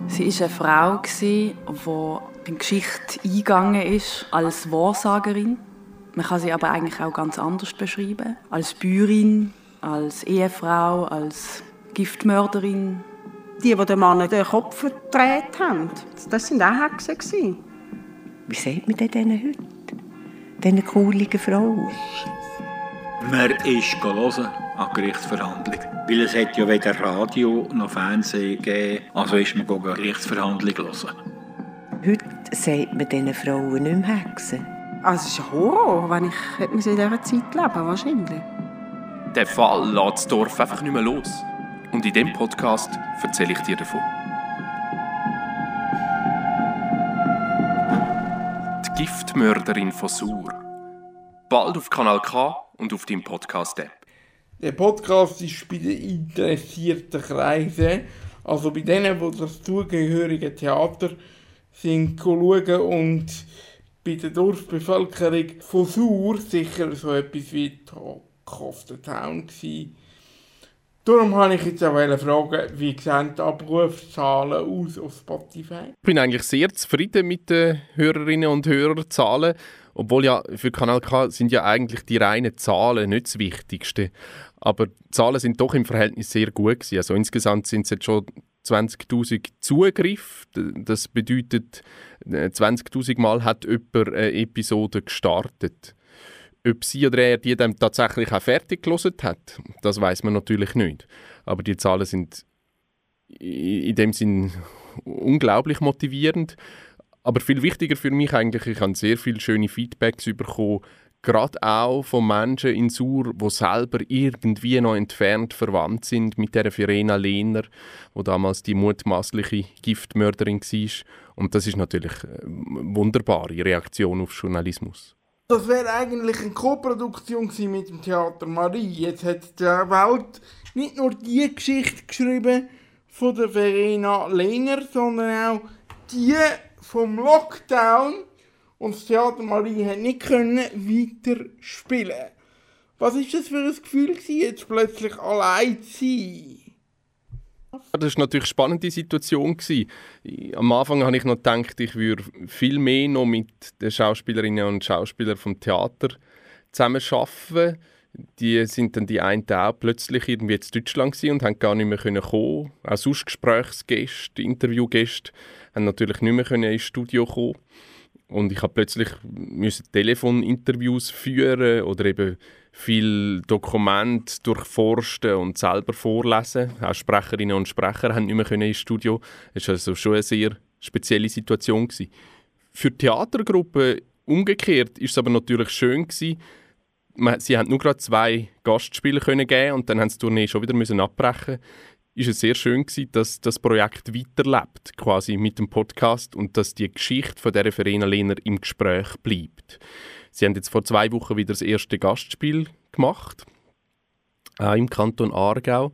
Sie war eine Frau, die in die Geschichte eingegangen ist als Wahrsagerin. Man kann sie aber eigentlich auch ganz anders beschreiben. Als Bäuerin, als Ehefrau, als Giftmörderin. Die, die dem Mann den Kopf verdreht haben, das sind auch Hexen. Wie sagt man denn denen heute? Diesen coolen Frauen? Man ist hören an Gerichtsverhandlung. Weil es hat ja weder Radio noch Fernsehen gegeben, also ist man eine Gerichtsverhandlung hören. Heute sagt man diesen Frauen nicht mehr Hexen. Also es ist ein Horror, wenn ich hätte in dieser Zeit leben wahrscheinlich. Der Fall lässt das Dorf einfach nicht mehr los. Und in diesem Podcast erzähle ich dir davon. Die Giftmörderin von Sur. Bald auf Kanal K und auf deinem Podcast-App. Der Podcast ist bei den interessierten Kreisen, also bei denen, die das zugehörige Theater sind schauen und bei der Dorfbevölkerung von Sur sicher so etwas wie Talk of the Town gewesen. Darum habe ich jetzt auch fragen, wie sehen die Abrufzahlen aus auf Spotify? Ich bin eigentlich sehr zufrieden mit den Hörerinnen und Hörerzahlen, obwohl ja für Kanal K sind ja eigentlich die reinen Zahlen nicht das Wichtigste. Aber die Zahlen sind doch im Verhältnis sehr gut gewesen. Also insgesamt sind es jetzt schon 20.000 Zugriffe. Das bedeutet, 20.000 äh, Mal hat jemand eine Episode gestartet. Ob sie oder er die dann tatsächlich auch fertig gelesen hat, das weiß man natürlich nicht. Aber die Zahlen sind in dem Sinn unglaublich motivierend. Aber viel wichtiger für mich eigentlich, ich habe sehr viele schöne Feedbacks bekommen, gerade auch von Menschen in Sur, die selber irgendwie noch entfernt verwandt sind mit der Verena Lehner, wo damals die mutmaßliche Giftmörderin war. Und das ist natürlich eine wunderbare Reaktion auf Journalismus. Das wäre eigentlich eine Co-Produktion mit dem Theater Marie. Jetzt hat die Welt nicht nur die Geschichte geschrieben von der Verena Lehner, sondern auch die vom Lockdown und das Theater Marie hat nicht können weiter spielen. Was ist das für ein Gefühl gewesen, jetzt plötzlich allein zu sein? Das war natürlich eine spannende Situation. Am Anfang habe ich noch gedacht, ich würde viel mehr noch mit den Schauspielerinnen und Schauspielern vom Theater zusammen arbeiten. Die sind dann die einen auch plötzlich irgendwie in Deutschland und haben gar nicht mehr kommen können. Auch sonst Gesprächsgäste, Interviewgäste haben natürlich nicht mehr ins Studio kommen und ich habe plötzlich müssen Telefoninterviews führen oder eben viel Dokument durchforsten und selber vorlesen. Auch Sprecherinnen und Sprecher haben nicht mehr können ins Studio. Es war also schon eine sehr spezielle Situation gewesen. Für die Theatergruppe umgekehrt ist es aber natürlich schön gewesen, sie haben nur gerade zwei Gastspiele können geben und dann haben sie die Tournee schon wieder müssen abbrechen. Ist es sehr schön gewesen, dass das Projekt weiterlebt, quasi mit dem Podcast und dass die Geschichte von der Verena Lehner im Gespräch bleibt. Sie haben jetzt vor zwei Wochen wieder das erste Gastspiel gemacht, auch im Kanton Aargau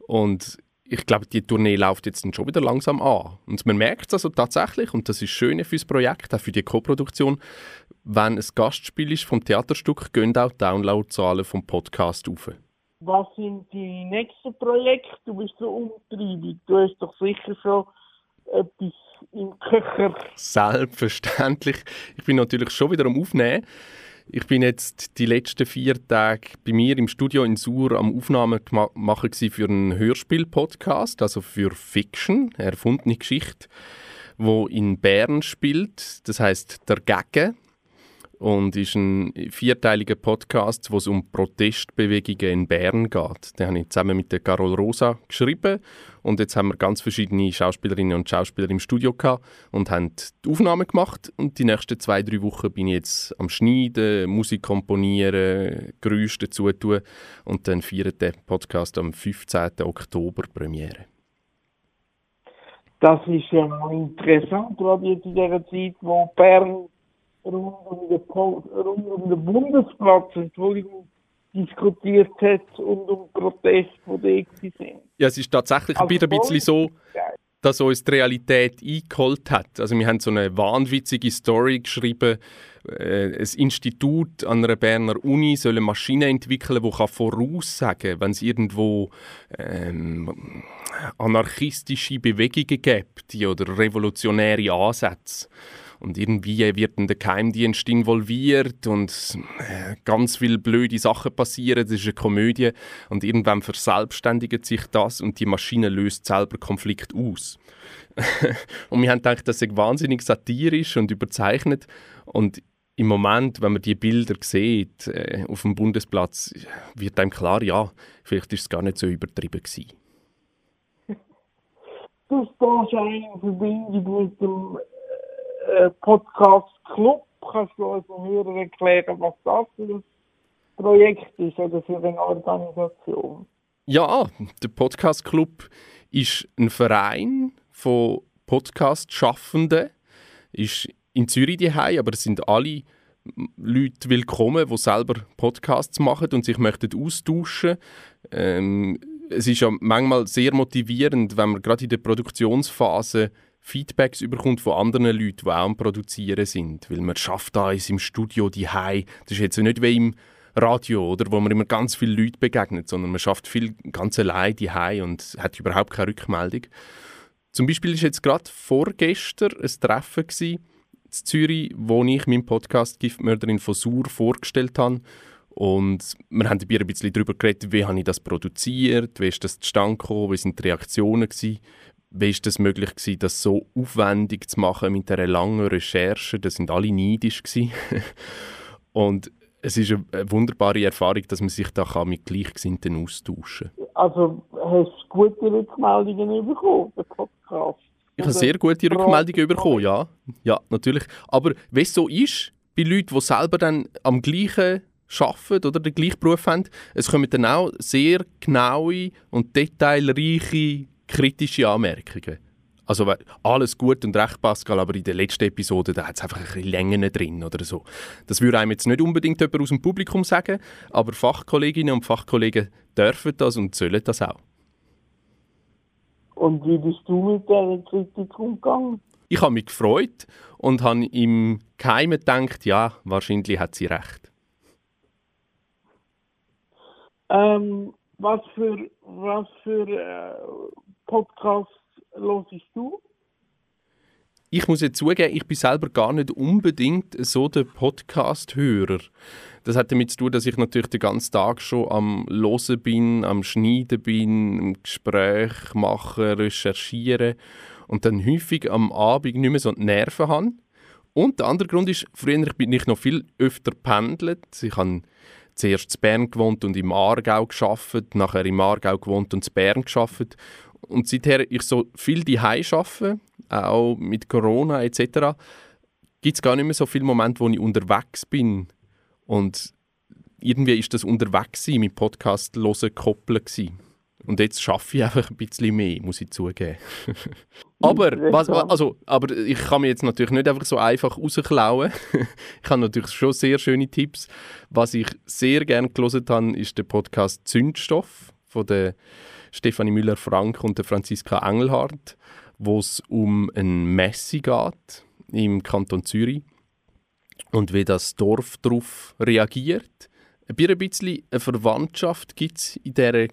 und ich glaube, die Tournee läuft jetzt schon wieder langsam an. Und man merkt es also tatsächlich, und das ist schön für das Projekt, auch für die Co-Produktion, wenn ein Gastspiel ist vom Theaterstück, gehen auch die Downloadzahlen vom Podcast auf. Was sind die nächsten Projekte? Du bist so umtriebig. Du hast doch sicher schon etwas im Köcher. Selbstverständlich. Ich bin natürlich schon wieder am Aufnehmen. Ich bin jetzt die letzten vier Tage bei mir im Studio in Sur am Aufnahmen machen für einen Hörspiel-Podcast, also für Fiction, erfundene Geschichte, wo in Bern spielt. Das heißt der Gagge und ist ein vierteiliger Podcast, wo es um Protestbewegungen in Bern geht. Den habe ich zusammen mit der Carol Rosa geschrieben und jetzt haben wir ganz verschiedene Schauspielerinnen und Schauspieler im Studio gehabt und haben die Aufnahmen gemacht und die nächsten zwei, drei Wochen bin ich jetzt am Schneiden, Musik komponieren, Geräusche dazu tun und dann feiert der Podcast am 15. Oktober Premiere. Das ist ja interessant, gerade jetzt in dieser Zeit, wo Bern rund um den, rund um den Bundesplatz, Entschuldigung, diskutiert hat und um Proteste, die da sind. Ja, es ist tatsächlich Also ein bisschen so, dass uns die Realität eingeholt hat. Also wir haben so eine wahnwitzige Story geschrieben. Äh, ein Institut an einer Berner Uni soll eine Maschine entwickeln, die kann voraussagen wenn es irgendwo ähm, anarchistische Bewegungen gibt oder revolutionäre Ansätze. Und irgendwie wird dann der Geheimdienst involviert und äh, ganz viele blöde Sachen passieren. Das ist eine Komödie. Und irgendwann verselbstständigt sich das und die Maschine löst selber Konflikt aus. und wir haben gedacht, das sei wahnsinnig satirisch und überzeichnet. Und im Moment, wenn man die Bilder sieht äh, auf dem Bundesplatz, wird einem klar, ja, vielleicht ist es gar nicht so übertrieben gewesen. Stehst auch in Verbindung mit dem äh, Podcast Club. Kannst du unseren Hörern erklären, was das für ein Projekt ist oder für eine Organisation? Ja, der Podcast Club ist ein Verein von Podcast-Schaffenden, ist in Zürich daheim, aber es sind alle Leute willkommen, die selber Podcasts machen und sich möchten austauschen. Ähm, es ist ja manchmal sehr motivierend, wenn man gerade in der Produktionsphase Feedbacks überkommt von anderen Leuten, die auch am Produzieren sind. Weil man schafft da im Studio die Das ist jetzt nicht wie im Radio, oder, wo man immer ganz viele Leute begegnet, sondern man schafft viel ganz allein die und hat überhaupt keine Rückmeldung. Zum Beispiel ist jetzt gerade vorgestern ein Treffen in Zürich, wo ich meinen Podcast «Giftmörderin von Sur» vorgestellt habe. Und wir haben ein bisschen darüber geredet, wie habe ich das produziert, wie ist das zustande gekommen, wie sind die Reaktionen gewesen, wie ist das möglich gewesen, das so aufwendig zu machen mit einer langen Recherche. Da sind alle neidisch gewesen. Und es ist eine, eine wunderbare Erfahrung, dass man sich da kann mit Gleichgesinnten austauschen kann. Also hast du gute Rückmeldungen bekommen, der Podcast? Ich habe sehr gute Rückmeldungen bekommen, ja. Ja, natürlich. Aber wenn es so ist, bei Leuten, die selber dann am gleichen arbeiten oder den gleichen Beruf haben, es kommen dann auch sehr genaue und detailreiche kritische Anmerkungen. Also alles gut und recht, Pascal, aber in der letzten Episode da hat es einfach ein bisschen Längen drin oder so. Das würde einem jetzt nicht unbedingt jemand aus dem Publikum sagen, aber Fachkolleginnen und Fachkollegen dürfen das und sollen das auch. Und wie bist du mit dieser Kritik umgegangen? Ich habe mich gefreut und habe im Geheimen gedacht, ja, wahrscheinlich hat sie recht. Ähm, was für, was für äh, Podcasts hörst du? Ich muss jetzt zugeben, ich bin selber gar nicht unbedingt so der Podcast-Hörer. Das hat damit zu tun, dass ich natürlich den ganzen Tag schon am Losen bin, am Schneiden bin, im Gespräch machen, recherchieren und dann häufig am Abend nicht mehr so die Nerven habe. Und der andere Grund ist, früher bin ich noch viel öfter pendelt. Ich habe zuerst in Bern gewohnt und im Aargau geschafft, nachher im Aargau gewohnt und in Bern geschafft. Und seither ich so viel die arbeite, auch mit Corona etc., gibt es gar nicht mehr so viele Momente, wo ich unterwegs bin. Und irgendwie ist das unterwegs mit Podcast hören gekoppelt. Und jetzt schaffe ich einfach ein bisschen mehr, muss ich zugeben. aber, was, also, aber ich kann mir jetzt natürlich nicht einfach so einfach rausklauen. ich habe natürlich schon sehr schöne Tipps. Was ich sehr gerne gelesen habe, ist der Podcast «Zündstoff» von der Stefanie Müller-Frank und der Franziska Engelhardt, wo es um ein Messi geht im Kanton Zürich und wie das Dorf darauf reagiert. Ein bisschen eine Verwandtschaft gibt es in dieser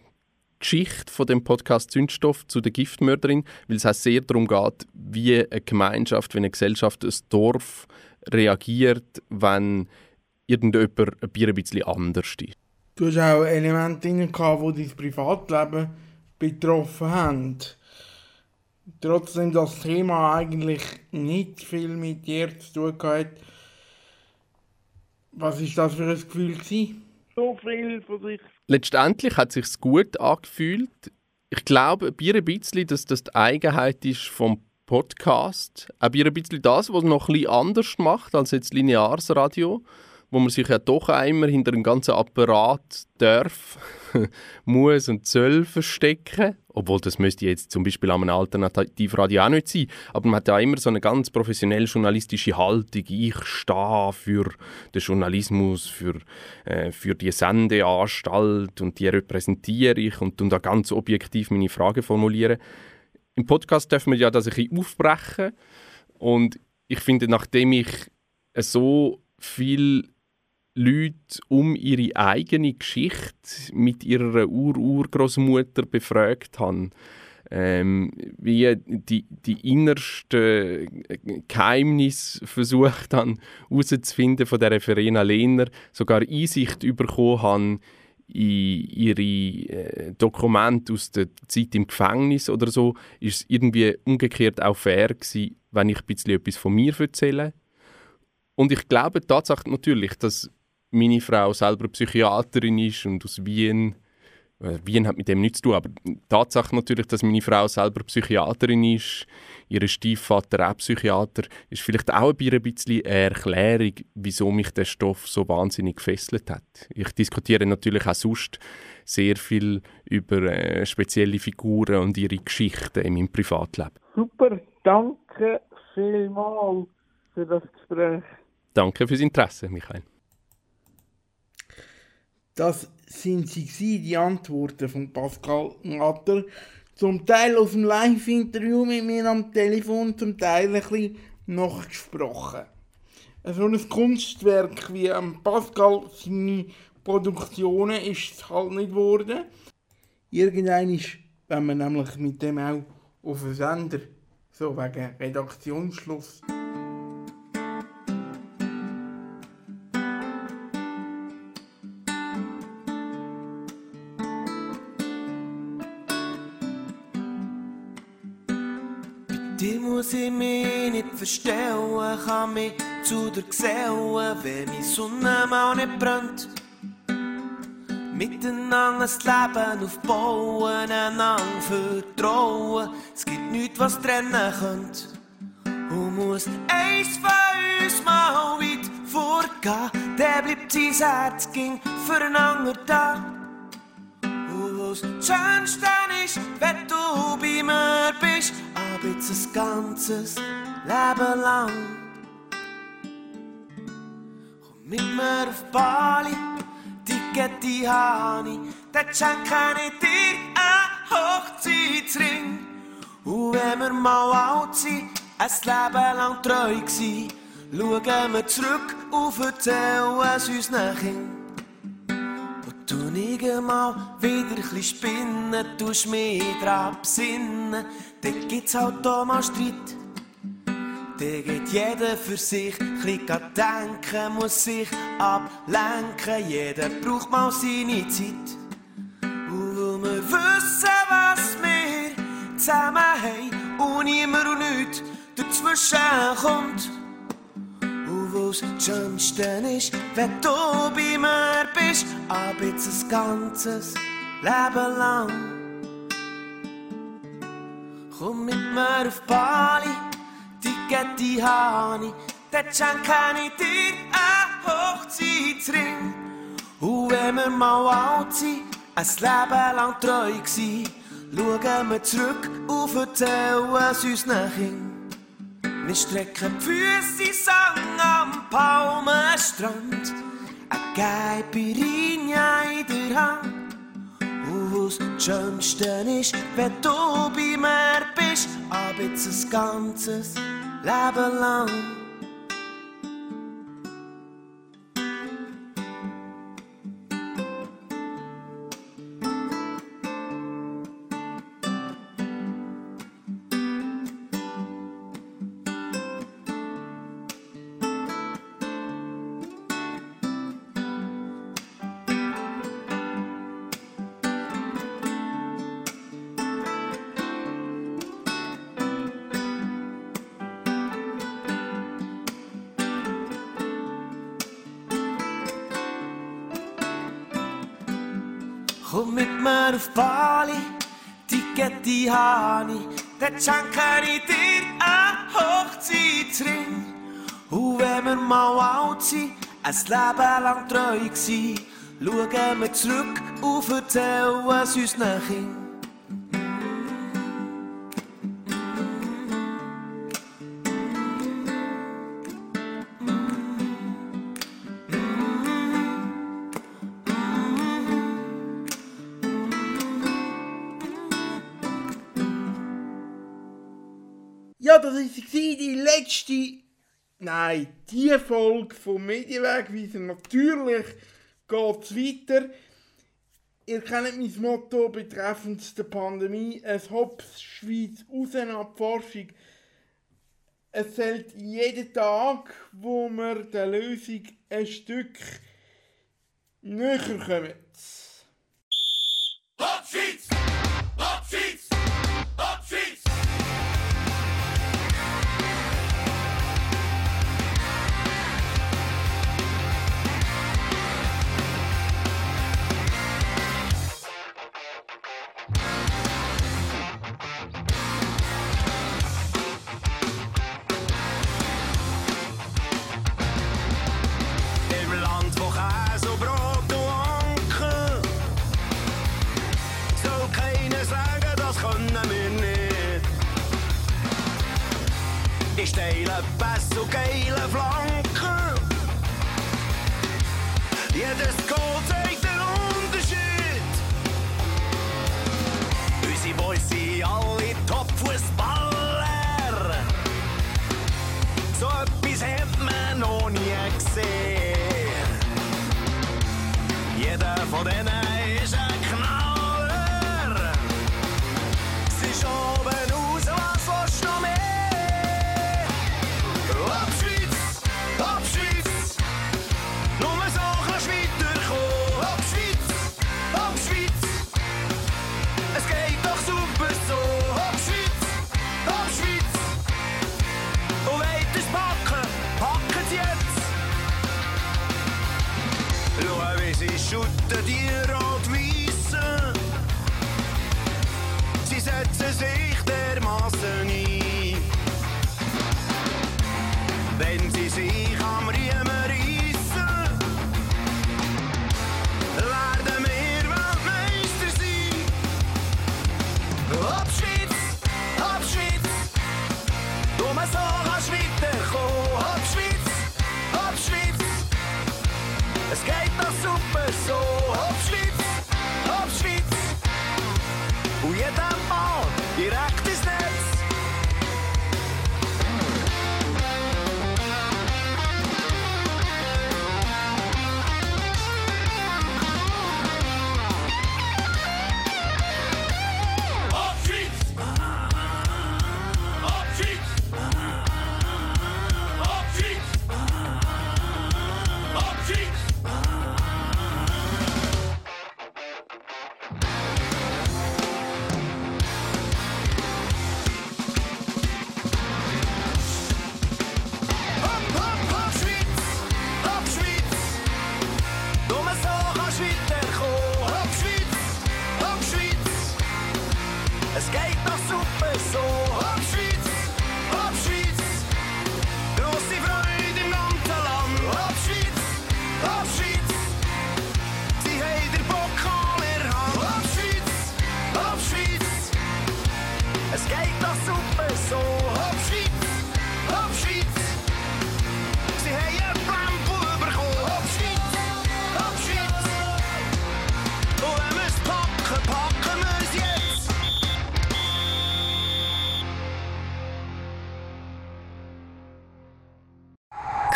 Geschichte von dem Podcast Zündstoff zu der Giftmörderin, weil es auch sehr darum geht, wie eine Gemeinschaft, wie eine Gesellschaft, ein Dorf reagiert, wenn irgendjemand ein Bier ein bisschen anders ist. Du hast auch Elemente drin, gehabt, die dein Privatleben betroffen haben. Trotzdem das Thema eigentlich nicht viel mit dir zu tun hat. Was ist das für ein Gefühl gewesen? So viel von sich. Letztendlich hat es sich gut angefühlt. Ich glaube, ein bisschen, dass das die Eigenheit ist vom Podcast. Bier ein bisschen das, was noch ein bisschen anders macht als jetzt lineares Radio, wo man sich ja doch auch immer hinter einem ganzen Apparat darf, muss und soll verstecken. Obwohl, das müsste jetzt zum Beispiel an einem Alternativradio auch nicht sein. Aber man hat ja immer so eine ganz professionell journalistische Haltung. Ich stehe für den Journalismus, für, äh, für die Sendeanstalt und die repräsentiere ich und da ganz objektiv meine Fragen formulieren. Im Podcast dürfen wir ja das ein bisschen aufbrechen. Und ich finde, nachdem ich so viel Leute um ihre eigene Geschichte mit ihrer Ur-Urgroßmutter befragt habe, ähm, wie die, die innersten Geheimnisse versucht haben herauszufinden von der Verena Lehner, sogar Einsicht bekommen haben in ihre äh, Dokumente aus der Zeit im Gefängnis oder so, ist es irgendwie umgekehrt auch fair gewesen, wenn ich ein bisschen etwas von mir erzähle. Und ich glaube tatsächlich natürlich, dass meine Frau selber Psychiaterin ist und aus Wien, äh, Wien hat mit dem nichts zu tun, aber die Tatsache natürlich, dass meine Frau selber Psychiaterin ist, ihr Stiefvater auch Psychiater, ist vielleicht auch ein bisschen eine Erklärung, wieso mich der Stoff so wahnsinnig gefesselt hat. Ich diskutiere natürlich auch sonst sehr viel über äh, spezielle Figuren und ihre Geschichten in meinem Privatleben. Super, danke vielmals für das Gespräch. Danke fürs Interesse, Michael. Das sind sie die Antworten von Pascal Natter. Zum Teil aus dem Live-Interview mit mir am Telefon, zum Teil ein bisschen nachgesprochen. So ein Kunstwerk wie ähm, Pascal seine Produktionen ist es halt nicht geworden. Irgendwann ist, wenn man nämlich mit dem auch auf den Sender, so wegen Redaktionsschluss, verstellen, kann mich zu dir gesellen, wenn die Sonne mal nicht brennt. Miteinander das Leben aufbauen, einander vertrauen. Es gibt nichts, was trennen könnte. Und muss eins von uns mal weit vorgehen, der bleibt sein Herz ging füreinander da. Und was das Schönste ist, wenn du bei mir bist, aber jetzt ein ganzes Leben lang. Komm mit mir auf Bali, Ticket die Hani, dort schenke ich dir einen Hochzeitsring. Und wenn wir mal alt sind, ein Leben lang treu gsi, schauen wir zurück und erzählen es unseren. Und du nicht mal wieder ein bisschen spinnen, tust mich dran besinnen, dann gibt's halt auch mal Streit. Dann geht jeder für sich, ein denken, muss sich ablenken, jeder braucht mal seine Zeit. Und weil wir wissen, was wir zusammen haben und niemand und nichts dazwischen kommt. was das Schönste ist, wenn du bei mir bist, ab jetzt ein ganzes Leben lang. Komm mit mir auf Bali, Ticket habe ich, dort schenke ich dir einen Hochzeitsring. Und wenn wir mal alt sind, ein Leben lang treu gsi, schauen wir zurück und erzählen es unseren Kindern. Wir strecken die Füße Sang am Palmenstrand, eine Caipirinha in der Hand. Das Schönste ist, wenn du bei mir bist, ab jetzt ein ganzes Leben lang. Ich, dort schenke ich dir einen Hochzeitsring. Und wenn wir mal alt sind, ein Leben lang treu gsi, schauen wir zurück und erzählen es unseren Kindern. Letzte, nein, die Folge vom Medienwegweiser. Natürlich geht es weiter. Ihr kennt mein Motto betreffend der Pandemie. Es Hops Schweiz raus ab Forschung. Es zählt jeden Tag, wo wir der Lösung ein Stück näher kommen.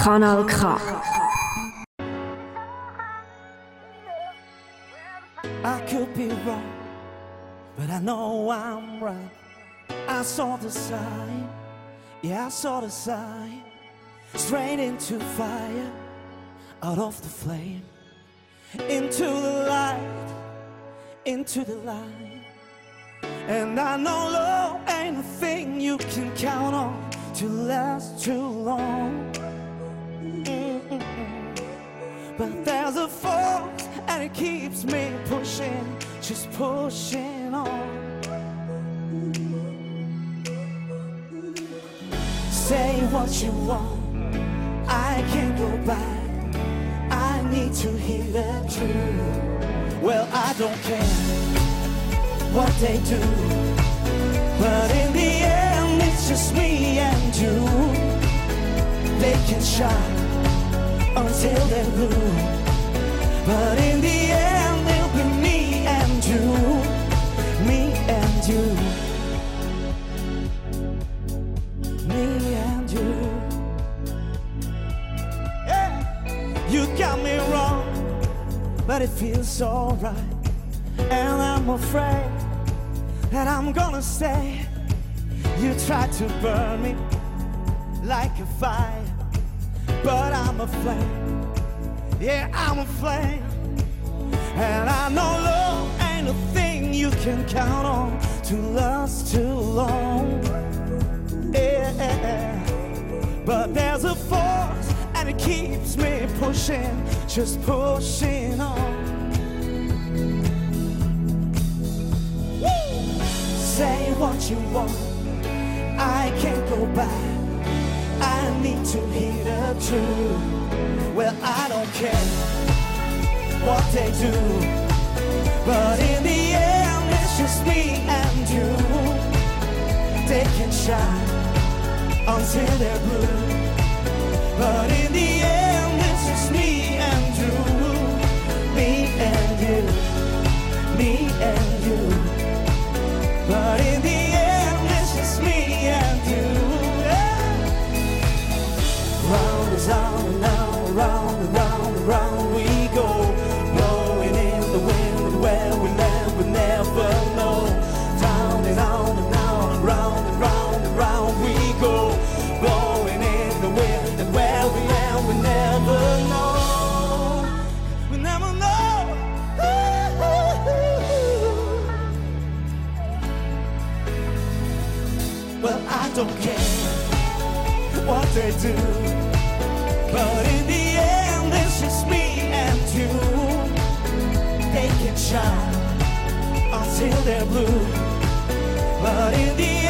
Kanal K. I could be wrong, but I know I'm right. I saw the sign, yeah, I saw the sign. Straight into fire, out of the flame, into the light, into the light. And I know love ain't a thing you can count on to last too long. There's a force and it keeps me pushing, just pushing on. Say what you want, I can't go back. I need to hear the truth. Well, I don't care what they do, but in the end, it's just me and you. They can shine until they're blue. But in the end, it'll be me and you, me and you, me and you. Yeah. You got me wrong, but it feels alright. And I'm afraid that I'm gonna stay. You tried to burn me like a fire, but I'm a flame. Yeah, I'm a flame. And I know love ain't a thing you can count on to last too long. Yeah. But there's a force and it keeps me pushing, just pushing on. Say what you want, I can't go back. I need to hear the truth. Well, I don't care what they do, but in the end, it's just me and you. They can shine until they're blue, but in the end, it's just me and you, me and you, me and don't care what they do. But in the end, it's just me and you. They can shine until they're blue. But in the